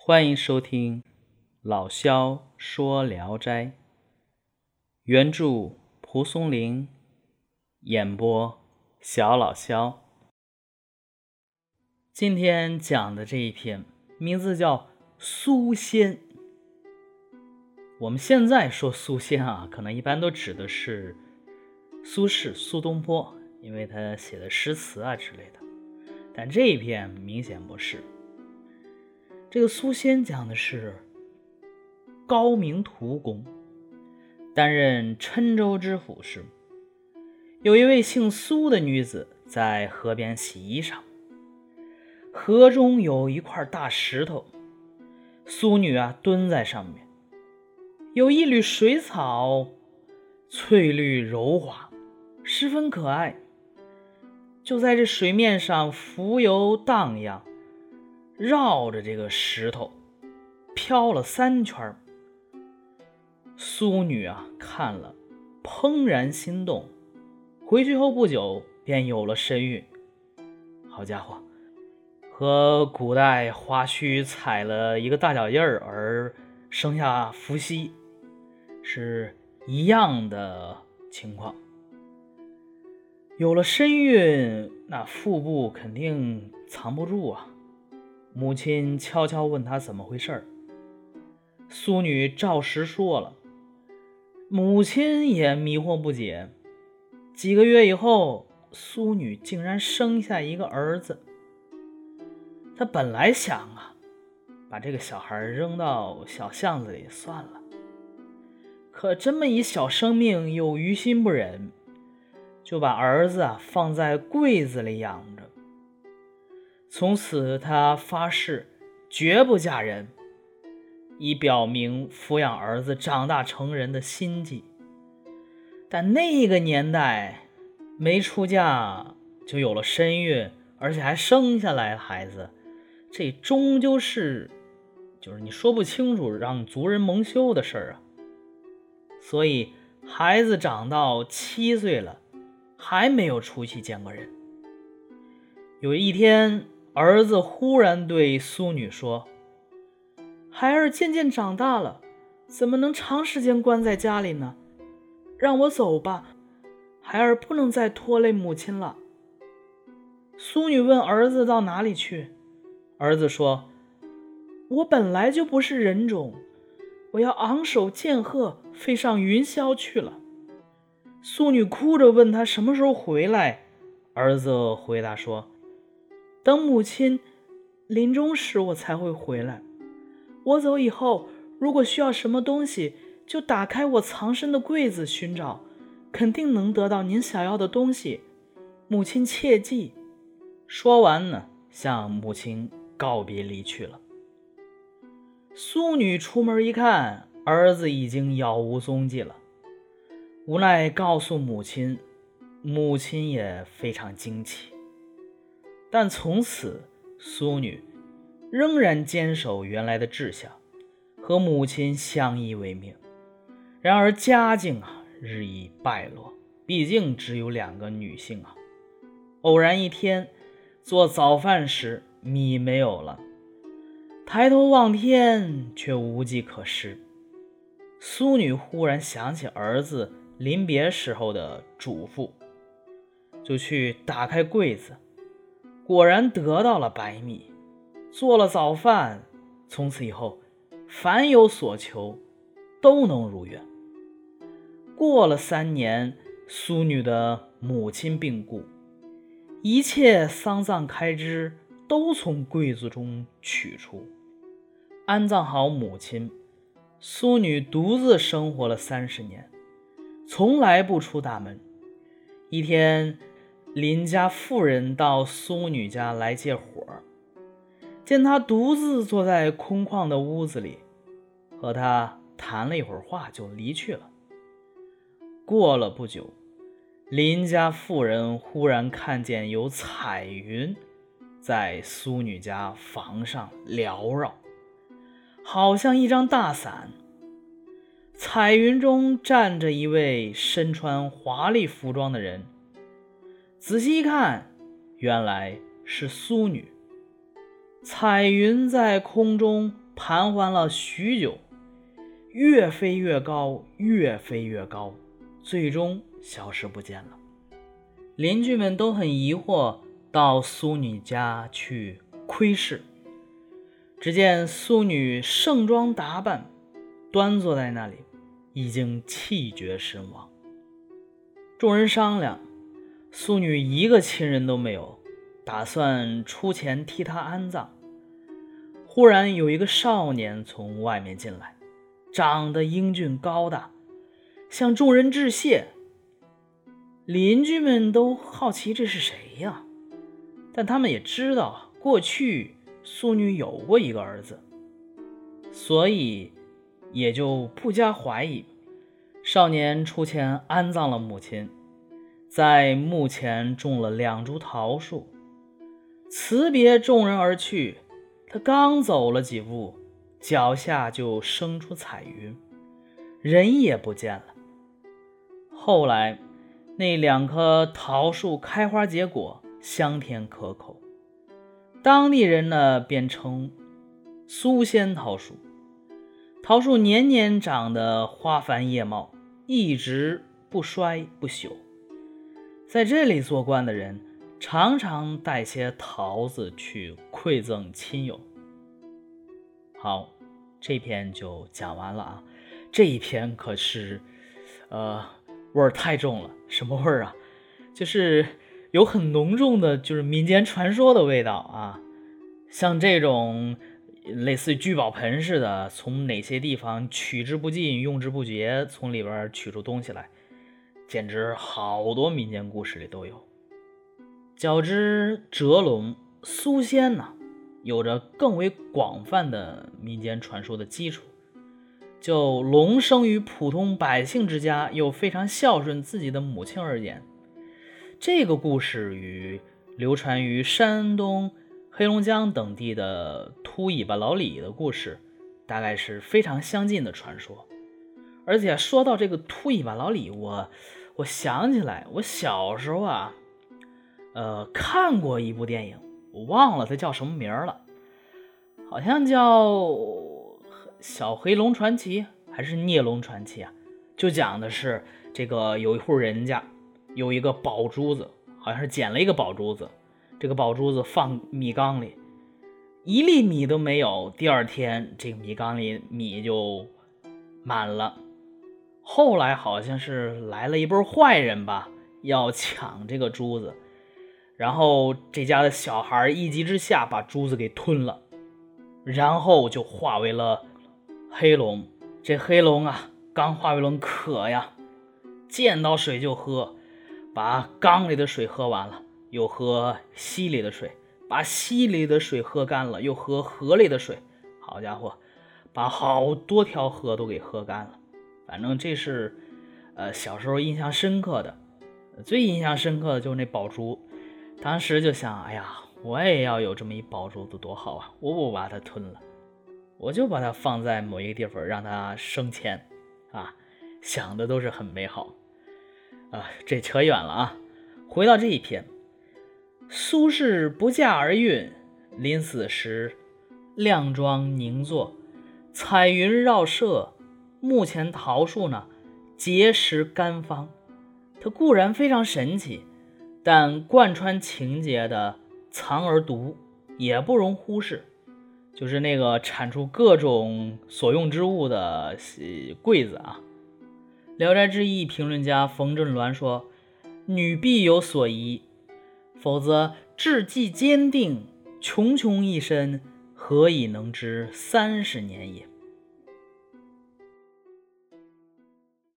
欢迎收听老萧说《聊斋》，原著蒲松龄，演播小老萧。今天讲的这一篇名字叫《苏仙》。我们现在说苏仙啊，可能一般都指的是苏轼、苏东坡，因为他写的诗词啊之类的。但这一篇明显不是。这个苏仙讲的是高明图公担任郴州知府时，有一位姓苏的女子在河边洗衣裳，河中有一块大石头，苏女啊蹲在上面，有一缕水草，翠绿柔滑，十分可爱，就在这水面上浮游荡漾。绕着这个石头飘了三圈苏女啊看了，怦然心动。回去后不久便有了身孕。好家伙，和古代花须踩了一个大脚印儿而生下伏羲是一样的情况。有了身孕，那腹部肯定藏不住啊。母亲悄悄问他怎么回事儿，苏女照实说了，母亲也迷惑不解。几个月以后，苏女竟然生下一个儿子。她本来想啊，把这个小孩扔到小巷子里算了，可这么一小生命又于心不忍，就把儿子啊放在柜子里养着。从此，他发誓绝不嫁人，以表明抚养儿子长大成人的心迹。但那个年代，没出嫁就有了身孕，而且还生下来孩子，这终究是就是你说不清楚，让族人蒙羞的事儿啊。所以，孩子长到七岁了，还没有出去见过人。有一天。儿子忽然对苏女说：“孩儿渐渐长大了，怎么能长时间关在家里呢？让我走吧，孩儿不能再拖累母亲了。”苏女问儿子到哪里去，儿子说：“我本来就不是人种，我要昂首剑鹤，飞上云霄去了。”苏女哭着问他什么时候回来，儿子回答说。等母亲临终时，我才会回来。我走以后，如果需要什么东西，就打开我藏身的柜子寻找，肯定能得到您想要的东西。母亲切记。说完呢，向母亲告别离去了。苏女出门一看，儿子已经杳无踪迹了，无奈告诉母亲，母亲也非常惊奇。但从此，苏女仍然坚守原来的志向，和母亲相依为命。然而家境啊日益败落，毕竟只有两个女性啊。偶然一天做早饭时，米没有了，抬头望天却无计可施。苏女忽然想起儿子临别时候的嘱咐，就去打开柜子。果然得到了白米，做了早饭。从此以后，凡有所求，都能如愿。过了三年，苏女的母亲病故，一切丧葬开支都从柜子中取出，安葬好母亲。苏女独自生活了三十年，从来不出大门。一天。邻家妇人到苏女家来借火，见她独自坐在空旷的屋子里，和她谈了一会儿话，就离去了。过了不久，邻家妇人忽然看见有彩云在苏女家房上缭绕，好像一张大伞。彩云中站着一位身穿华丽服装的人。仔细一看，原来是苏女。彩云在空中盘桓了许久，越飞越高，越飞越高，最终消失不见了。邻居们都很疑惑，到苏女家去窥视。只见苏女盛装打扮，端坐在那里，已经气绝身亡。众人商量，苏女一个亲人都没有，打算出钱替她安葬。忽然有一个少年从外面进来，长得英俊高大，向众人致谢。邻居们都好奇这是谁呀？但他们也知道过去。苏女有过一个儿子，所以也就不加怀疑。少年出钱安葬了母亲，在墓前种了两株桃树，辞别众人而去。他刚走了几步，脚下就生出彩云，人也不见了。后来，那两棵桃树开花结果，香甜可口。当地人呢，便称苏仙桃树。桃树年年长得花繁叶茂，一直不衰不朽。在这里做官的人，常常带些桃子去馈赠亲友。好，这篇就讲完了啊。这一篇可是，呃，味儿太重了。什么味儿啊？就是。有很浓重的，就是民间传说的味道啊，像这种类似聚宝盆似的，从哪些地方取之不尽、用之不绝，从里边取出东西来，简直好多民间故事里都有。较之折龙、苏仙呢，有着更为广泛的民间传说的基础。就龙生于普通百姓之家，又非常孝顺自己的母亲而言。这个故事与流传于山东、黑龙江等地的秃尾巴老李的故事，大概是非常相近的传说。而且说到这个秃尾巴老李，我我想起来，我小时候啊，呃，看过一部电影，我忘了它叫什么名了，好像叫《小黑龙传奇》还是《孽龙传奇》啊？就讲的是这个有一户人家。有一个宝珠子，好像是捡了一个宝珠子。这个宝珠子放米缸里，一粒米都没有。第二天，这个米缸里米就满了。后来好像是来了一波坏人吧，要抢这个珠子。然后这家的小孩一急之下把珠子给吞了，然后就化为了黑龙。这黑龙啊，刚化为龙渴呀，见到水就喝。把缸里的水喝完了，又喝溪里的水；把溪里的水喝干了，又喝河里的水。好家伙，把好多条河都给喝干了。反正这是，呃，小时候印象深刻的。最印象深刻的就是那宝珠，当时就想，哎呀，我也要有这么一宝珠子多好啊！我不把它吞了，我就把它放在某一个地方，让它升迁啊！想的都是很美好。啊，这扯远了啊！回到这一篇，苏轼不驾而运，临死时靓妆凝坐，彩云绕舍，目前桃树呢结实甘芳。它固然非常神奇，但贯穿情节的藏而独也不容忽视。就是那个产出各种所用之物的柜子啊。《聊斋志异》评论家冯振鸾说：“女必有所疑，否则志既坚定，穷穷一身，何以能知三十年也？”